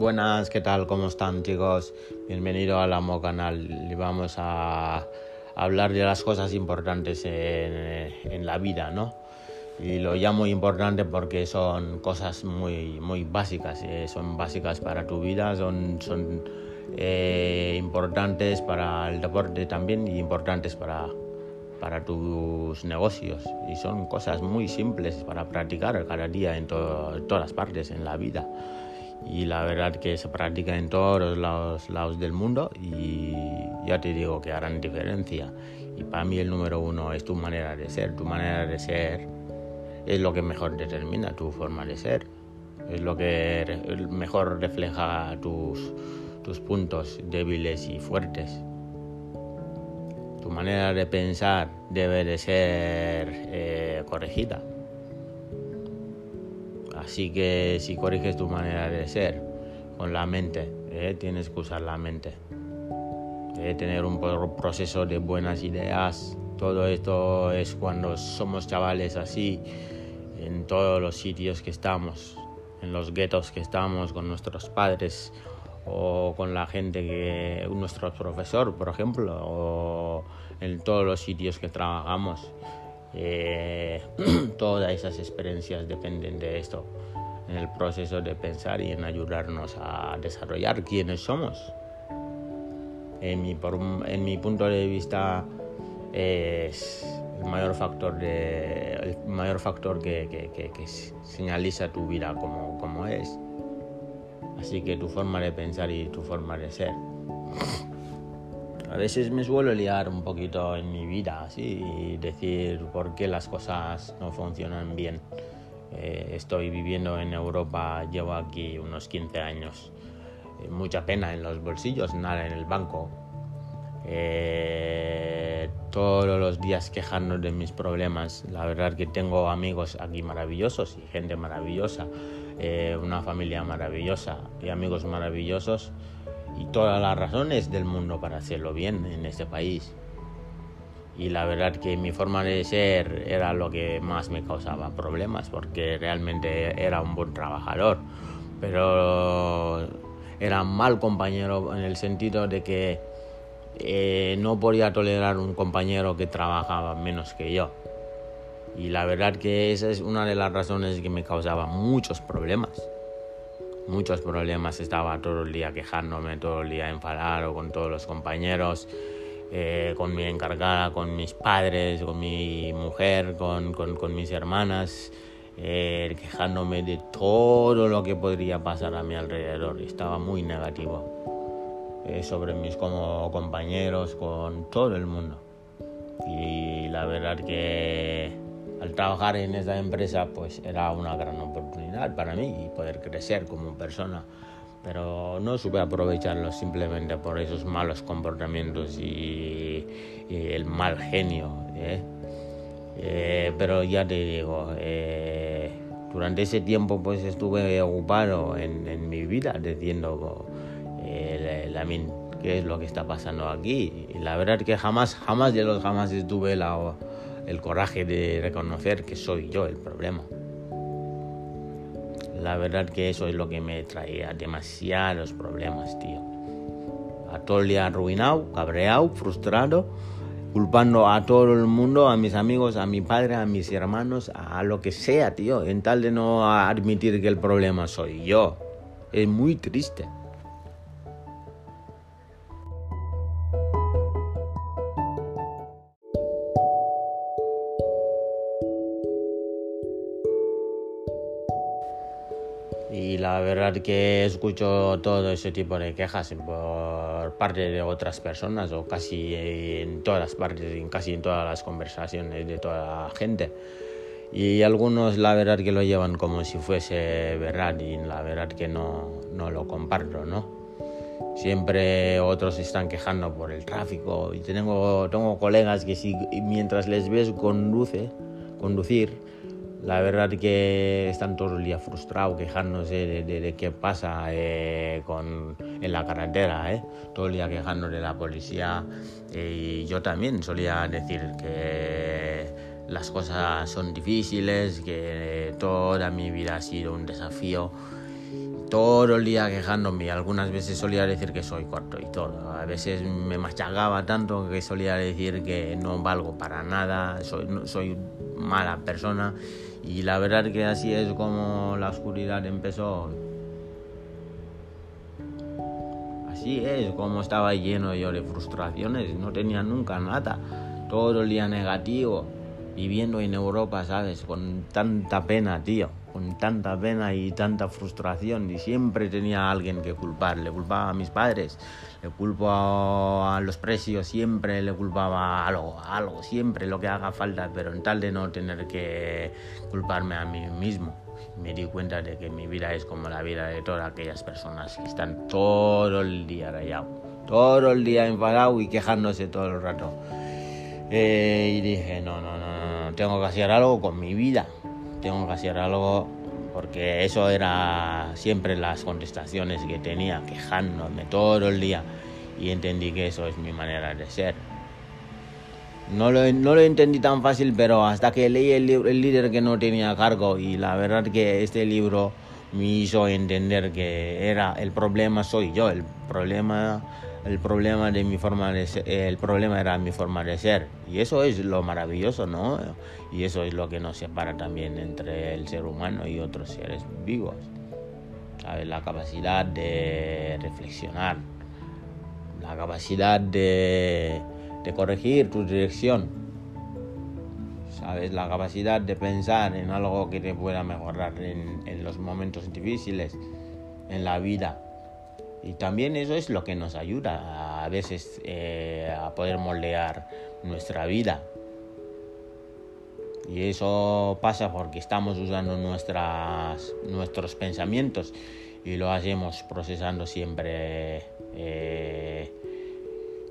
Buenas, ¿qué tal? ¿Cómo están chicos? Bienvenido al Amo Canal. Vamos a hablar de las cosas importantes en, la vida, ¿no? Y lo llamo importante porque son cosas muy, muy básicas, eh, son básicas para tu vida, son, son eh, importantes para el deporte también y importantes para, para tus negocios. Y son cosas muy simples para practicar cada día en todas las partes en la vida y la verdad que se practica en todos los lados, del mundo y ya te digo que harán diferencia. Y para mí el número uno es tu manera de ser. Tu manera de ser es lo que mejor determina tu forma de ser. Es lo que mejor refleja tus, tus puntos débiles y fuertes. Tu manera de pensar debe de ser eh, corregida Así que si corriges tu manera de ser con la mente, eh, tienes que usar la mente. Eh, tener un proceso de buenas ideas. Todo esto es cuando somos chavales así, en todos los sitios que estamos, en los guetos que estamos, con nuestros padres o con la gente que, nuestro profesor, por ejemplo, o en todos los sitios que trabajamos. Eh, todas esas experiencias dependen de esto, en el proceso de pensar y en ayudarnos a desarrollar quiénes somos. En mi, punto de vista es el mayor factor, el mayor factor que, que, señaliza tu vida como es. Así que tu forma de pensar y tu forma de ser. A veces me suelo liar un poquito en mi vida, y decir por qué las cosas no funcionan bien. Eh, estoy viviendo en Europa, llevo aquí unos 15 años. Eh, mucha pena en los bolsillos, nada en el banco. Eh, todos los días quejando de mis problemas. La verdad que tengo amigos aquí maravillosos y gente maravillosa, una familia maravillosa y amigos maravillosos y todas las razones del mundo para hacerlo bien en este país. Y la verdad que mi forma de ser era lo que más me causaba problemas porque realmente era un buen trabajador, pero era mal compañero en el sentido de que eh, no podía tolerar un compañero que trabajaba menos que yo. Y la verdad que esa es una de las razones que me causaba muchos problemas muchos problemas, estaba todo el día quejándome, todo el día enfadado con todos los compañeros, eh, con mi encargada, con mis padres, con mi mujer, con, con, mis hermanas, eh, quejándome de todo lo que podría pasar a mi alrededor. Estaba muy negativo eh, sobre mis como compañeros, con todo el mundo. Y la verdad que al trabajar en esa empresa pues era una gran oportunidad para mí y poder crecer como persona. Pero no supe aprovecharlo simplemente por esos malos comportamientos y, el mal genio ¿eh? Eh, pero ya te digo eh, durante ese tiempo pues estuve ocupado en, mi vida diciendo la, qué es lo que está pasando aquí y la verdad que jamás jamás de los jamás estuve la el coraje de reconocer que soy yo el problema. La verdad que eso es lo que me traía demasiados problemas, tío. A todo el día arruinado, cabreado, frustrado, culpando a todo el mundo, a mis amigos, a mi padre, a mis hermanos, a lo que sea, tío, en tal de no admitir que el problema soy yo. Es muy triste. La verdad que escucho todo ese tipo de quejas por parte de otras personas o casi en todas partes, en casi en todas las conversaciones de toda la gente. Y algunos la verdad que lo llevan como si fuese verdad y la verdad que no, no lo comparto, ¿no? Siempre otros están quejando por el tráfico y tengo, tengo colegas que si mientras les ves conduce, conducir, la verdad que están todo el día frustrados, quejándose de, qué pasa eh, con, en la carretera, eh. todo el día quejándose de la policía. y yo también solía decir que las cosas son difíciles, que toda mi vida ha sido un desafío todo el día quejándome. Algunas veces solía decir que soy corto y todo. A veces me machacaba tanto que solía decir que no valgo para nada, soy, soy mala persona. Y la verdad que así es como la oscuridad empezó. Así es como estaba lleno yo de frustraciones, no tenía nunca nada, todo el día negativo, viviendo en Europa, ¿sabes? Con tanta pena, tío con tanta pena y tanta frustración y siempre tenía a alguien que culpar. Le culpaba a mis padres, le culpo a, los precios, siempre le culpaba a algo, algo, siempre lo que haga falta, pero en tal de no tener que culparme a mí mismo. Me di cuenta de que mi vida es como la vida de todas aquellas personas que están todo el día rayados, todo el día enfadados y quejándose todo el rato. Eh, y dije, no, no, no, no, tengo que hacer algo con mi vida. Tengo que hacer algo porque eso era siempre las contestaciones que tenía, quejándome todo el día. Y entendí que eso es mi manera de ser. No lo, no lo entendí tan fácil, pero hasta que leí el, el líder que no tenía cargo. Y la verdad que este libro me hizo entender que era el problema soy yo, el problema el problema de mi forma de ser, el problema era mi forma de ser. Y eso es lo maravilloso no y eso es lo que nos separa también entre el ser humano y otros seres vivos. ¿sabes? la capacidad de reflexionar. La capacidad de, de corregir tu dirección. Sabes la capacidad de pensar en algo que te pueda mejorar en, en los momentos difíciles en la vida y también eso es lo que nos ayuda a veces eh, a poder moldear nuestra vida. Y eso pasa porque estamos usando nuestras, nuestros pensamientos y lo hacemos procesando siempre eh,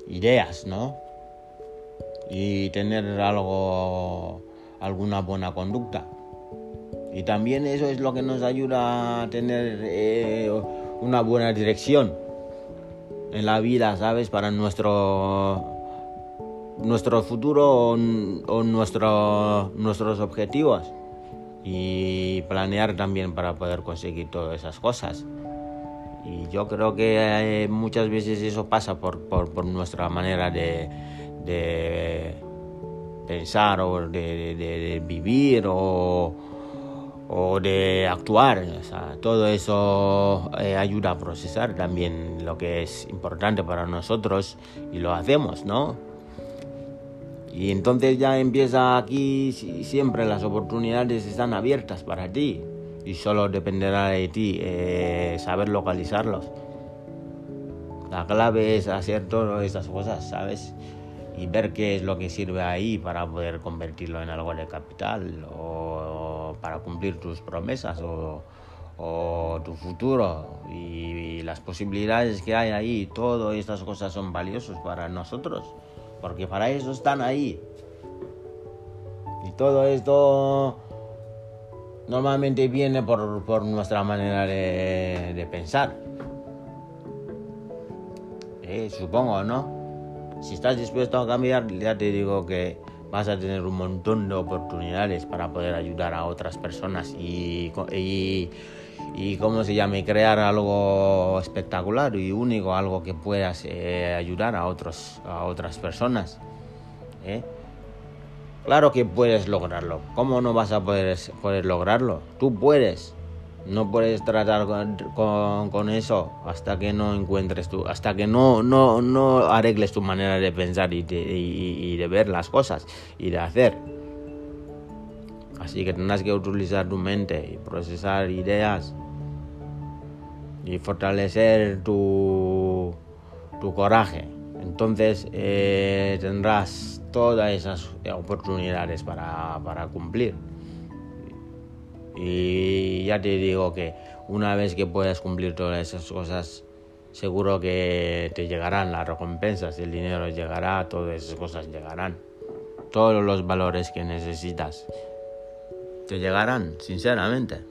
ideas, ¿no? Y tener algo, alguna buena conducta. Y también eso es lo que nos ayuda a tener eh, una buena dirección en la vida, ¿sabes? Para nuestro, nuestro futuro o, nuestro, nuestros objetivos. Y planear también para poder conseguir todas esas cosas. Y yo creo que eh, muchas veces eso pasa por, por, nuestra manera de, de pensar o de, de vivir o o de actuar. todo eso eh, ayuda a procesar también lo que es importante para nosotros y lo hacemos, ¿no? Y entonces ya empieza aquí, siempre las oportunidades están abiertas para ti y solo dependerá de ti eh, saber localizarlos. La clave es hacer todas esas cosas, ¿sabes? Y ver qué es lo que sirve ahí para poder convertirlo en algo de capital o para cumplir tus promesas o, tu futuro y, las posibilidades que hay ahí, todas estas cosas son valiosas para nosotros, porque para eso están ahí. Y todo esto normalmente viene por, nuestra manera de, pensar. Eh, supongo, ¿no? Si estás dispuesto a cambiar, ya te digo que vas a tener un montón de oportunidades para poder ayudar a otras personas y, y, y ¿cómo se llama? crear algo espectacular y único, algo que puedas eh, ayudar a, otros, a otras personas. ¿eh? Claro que puedes lograrlo. ¿Cómo no vas a poder, poder lograrlo? Tú puedes. No puedes tratar con, eso hasta que no encuentres tú, hasta que no, no, no arregles tu manera de pensar y de, ver las cosas y de hacer. Así que tendrás que utilizar tu mente y procesar ideas y fortalecer tu, tu coraje. Entonces eh, tendrás todas esas oportunidades para, para cumplir. Y ya te digo que una vez que puedas cumplir todas esas cosas, seguro que te llegarán las recompensas, el dinero llegará, todas esas cosas llegarán. Todos los valores que necesitas te llegarán, sinceramente.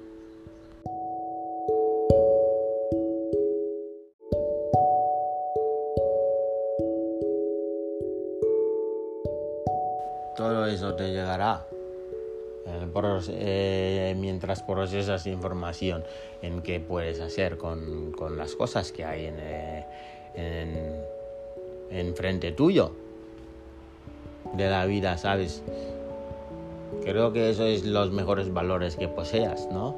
Todo eso te llegará. Eh, mientras procesas información en qué puedes hacer con, las cosas que hay en, eh, en, frente tuyo de la vida, ¿sabes? Creo que eso es los mejores valores que poseas, ¿no?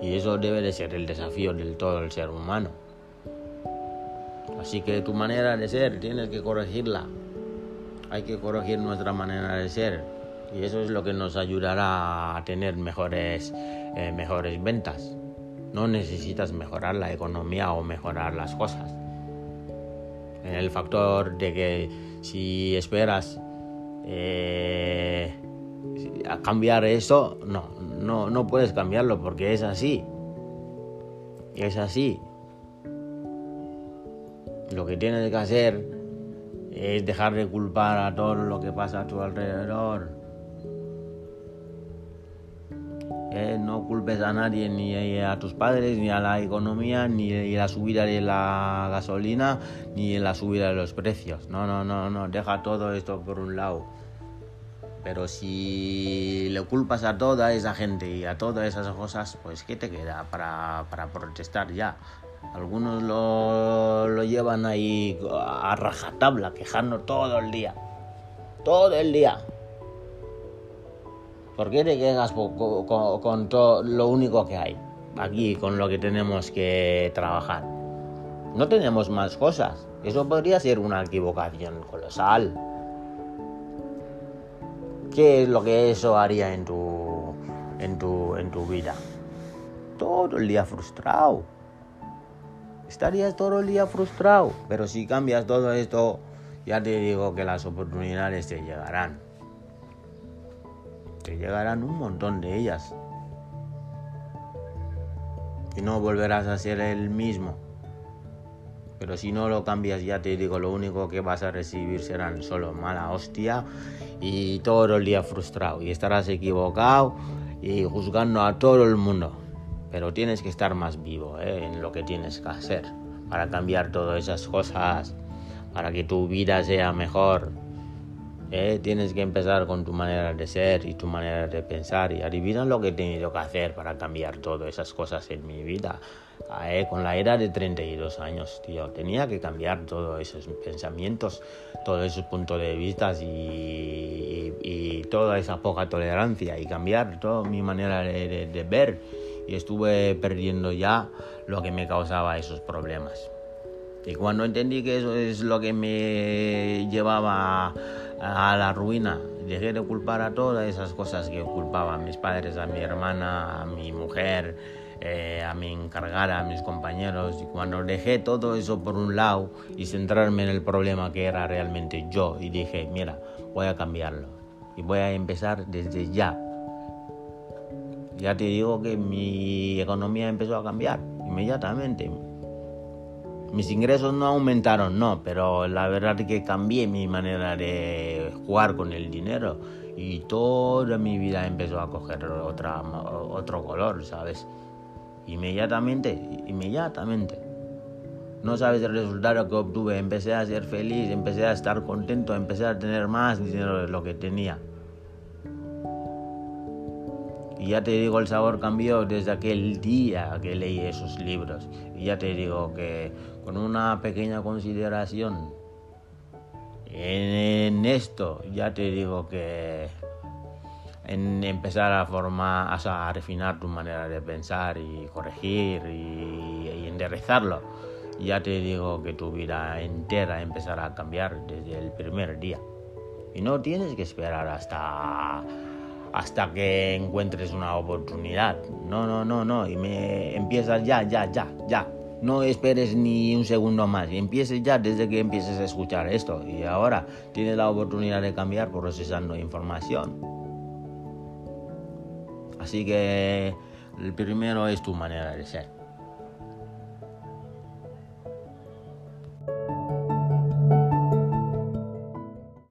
Y eso debe de ser el desafío del todo el ser humano. Así que tu manera de ser tienes que corregirla. Hay que corregir nuestra manera de ser y eso es lo que nos ayudará a tener mejores, eh, mejores ventas. No necesitas mejorar la economía o mejorar las cosas. El factor de que si esperas eh, cambiar eso, no, no, no puedes cambiarlo porque es así. Es así. Lo que tienes que hacer es dejar de culpar a todo lo que pasa a tu alrededor culpes a nadie, ni a tus padres, ni a la economía, ni la subida de la gasolina, ni la subida de los precios. No, no, no, no, deja todo esto por un lado. Pero si le culpas a toda esa gente y a todas esas cosas, pues ¿qué te queda para, para protestar ya? Algunos lo, lo llevan ahí a rajatabla, quejando todo el día. Todo el día. ¿Por qué te quedas con, todo lo único que hay aquí, con lo que tenemos que trabajar? No tenemos más cosas. Eso podría ser una equivocación colosal. ¿Qué es lo que eso haría en tu, en tu, en tu vida? Todo el día frustrado. Estarías todo el día frustrado. Pero si cambias todo esto, ya te digo que las oportunidades te llegarán te llegarán un montón de ellas. Y no volverás a ser el mismo. Pero si no lo cambias, ya te digo, lo único que vas a recibir serán solo mala hostia y todo el día frustrado. Y estarás equivocado y juzgando a todo el mundo. Pero tienes que estar más vivo ¿eh? en lo que tienes que hacer para cambiar todas esas cosas, para que tu vida sea mejor. Eh, tienes que empezar con tu manera de ser y tu manera de pensar. Y adivina lo que he tenido que hacer para cambiar todas esas cosas en mi vida. Ah, eh, con la edad de 32 años, tío, tenía que cambiar todos esos pensamientos, todos esos puntos de vista y, y, toda esa poca tolerancia y cambiar toda mi manera de, de ver. Y estuve perdiendo ya lo que me causaba esos problemas. Y cuando entendí que eso es lo que me llevaba a la ruina. Dejé de culpar a todas esas cosas que culpaba a mis padres, a mi hermana, a mi mujer, eh, a mi encargada, a mis compañeros. Y cuando dejé todo eso por un lado y centrarme en el problema que era realmente yo, y dije, mira, voy a cambiarlo. Y voy a empezar desde ya. Ya te digo que mi economía empezó a cambiar inmediatamente mis ingresos no aumentaron, no, pero la verdad es que cambié mi manera de jugar con el dinero y toda mi vida empezó a coger otra, otro color, ¿sabes? Inmediatamente, inmediatamente. No sabes el resultado que obtuve, empecé a ser feliz, empecé a estar contento, empecé a tener más dinero de lo que tenía. Y ya te digo, el sabor cambió desde aquel día que leí esos libros. Y ya te digo que con una pequeña consideración en, esto, ya te digo que en empezar a formar, a refinar tu manera de pensar y corregir y, y enderezarlo, ya te digo que tu vida entera empezará a cambiar desde el primer día. Y no tienes que esperar hasta hasta que encuentres una oportunidad. No, no, no, no. Y me empiezas ya, ya, ya, ya. No esperes ni un segundo más. Y empieces ya desde que empieces a escuchar esto. Y ahora tienes la oportunidad de cambiar procesando información. Así que el primero es tu manera de ser.